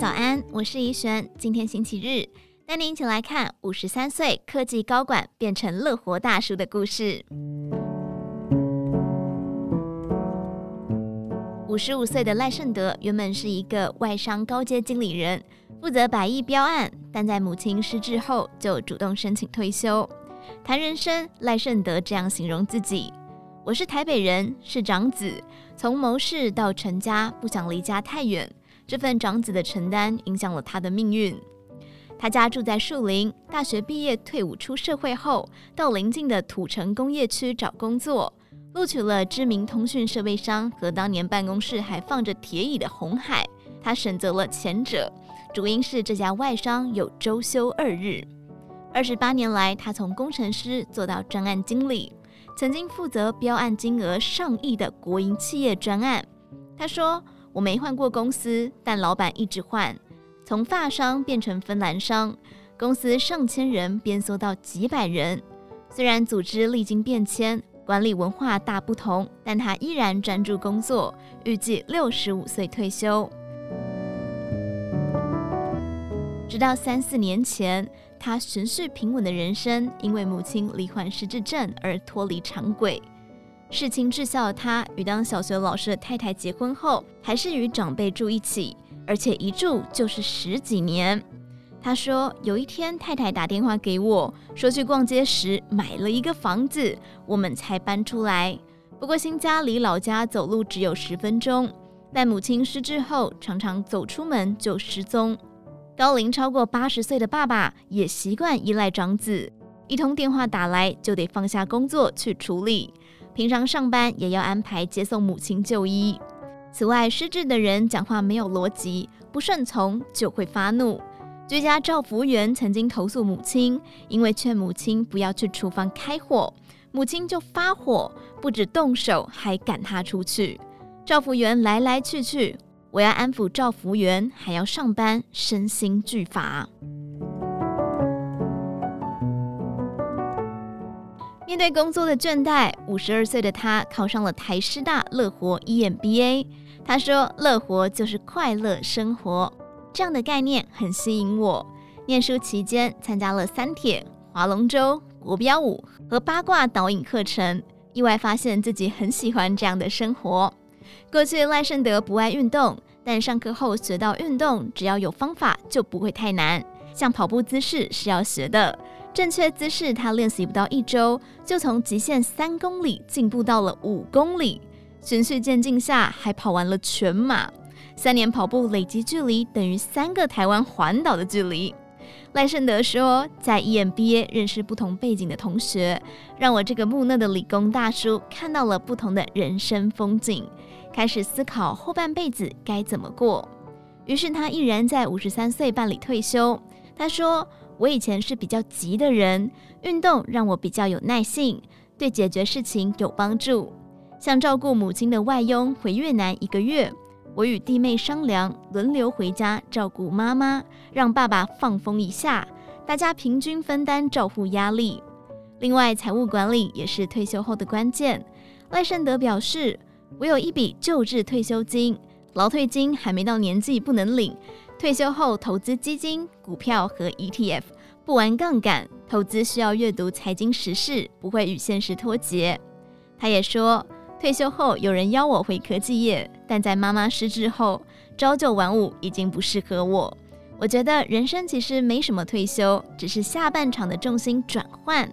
早安，我是怡璇。今天星期日，带您一起来看五十三岁科技高管变成乐活大叔的故事。五十五岁的赖胜德原本是一个外商高阶经理人，负责百亿标案，但在母亲失智后就主动申请退休。谈人生，赖胜德这样形容自己：“我是台北人，是长子，从谋事到成家，不想离家太远。”这份长子的承担影响了他的命运。他家住在树林，大学毕业退伍出社会后，到邻近的土城工业区找工作，录取了知名通讯设备商和当年办公室还放着铁椅的红海。他选择了前者，主因是这家外商有周休二日。二十八年来，他从工程师做到专案经理，曾经负责标案金额上亿的国营企业专案。他说。我没换过公司，但老板一直换，从发商变成芬兰商，公司上千人变缩到几百人。虽然组织历经变迁，管理文化大不同，但他依然专注工作，预计六十五岁退休。直到三四年前，他循序平稳的人生，因为母亲罹患失智症而脱离常轨。事情滞销的他，与当小学老师的太太结婚后，还是与长辈住一起，而且一住就是十几年。他说，有一天太太打电话给我，说去逛街时买了一个房子，我们才搬出来。不过新家离老家走路只有十分钟，但母亲失智后，常常走出门就失踪。高龄超过八十岁的爸爸也习惯依赖长子，一通电话打来就得放下工作去处理。平常上班也要安排接送母亲就医。此外，失智的人讲话没有逻辑，不顺从就会发怒。居家照服员曾经投诉母亲，因为劝母亲不要去厨房开火，母亲就发火，不止动手，还赶他出去。照服员来来去去，我要安抚照服员，还要上班，身心俱乏。面对工作的倦怠，五十二岁的他考上了台师大乐活 EMBA。他说：“乐活就是快乐生活，这样的概念很吸引我。”念书期间参加了三铁、划龙舟、国标舞和八卦导引课程，意外发现自己很喜欢这样的生活。过去赖胜德不爱运动，但上课后学到运动，只要有方法就不会太难。像跑步姿势是要学的。正确姿势，他练习不到一周，就从极限三公里进步到了五公里。循序渐进下，还跑完了全马。三年跑步累积距离等于三个台湾环岛的距离。赖胜德说，在 EMBA 认识不同背景的同学，让我这个木讷的理工大叔看到了不同的人生风景，开始思考后半辈子该怎么过。于是他毅然在五十三岁办理退休。他说。我以前是比较急的人，运动让我比较有耐性，对解决事情有帮助。像照顾母亲的外佣回越南一个月，我与弟妹商量，轮流回家照顾妈妈，让爸爸放风一下，大家平均分担照护压力。另外，财务管理也是退休后的关键。赖胜德表示，我有一笔旧制退休金，劳退金还没到年纪不能领。退休后投资基金、股票和 ETF，不玩杠杆，投资需要阅读财经时事，不会与现实脱节。他也说，退休后有人邀我回科技业，但在妈妈失智后，朝九晚五已经不适合我。我觉得人生其实没什么退休，只是下半场的重心转换。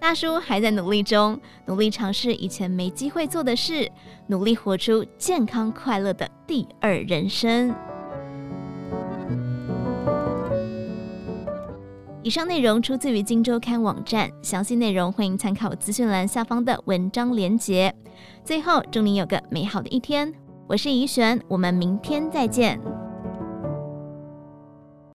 大叔还在努力中，努力尝试以前没机会做的事，努力活出健康快乐的第二人生。以上内容出自于《荆州刊》网站，详细内容欢迎参考资讯栏下方的文章连结。最后，祝您有个美好的一天，我是怡璇，我们明天再见。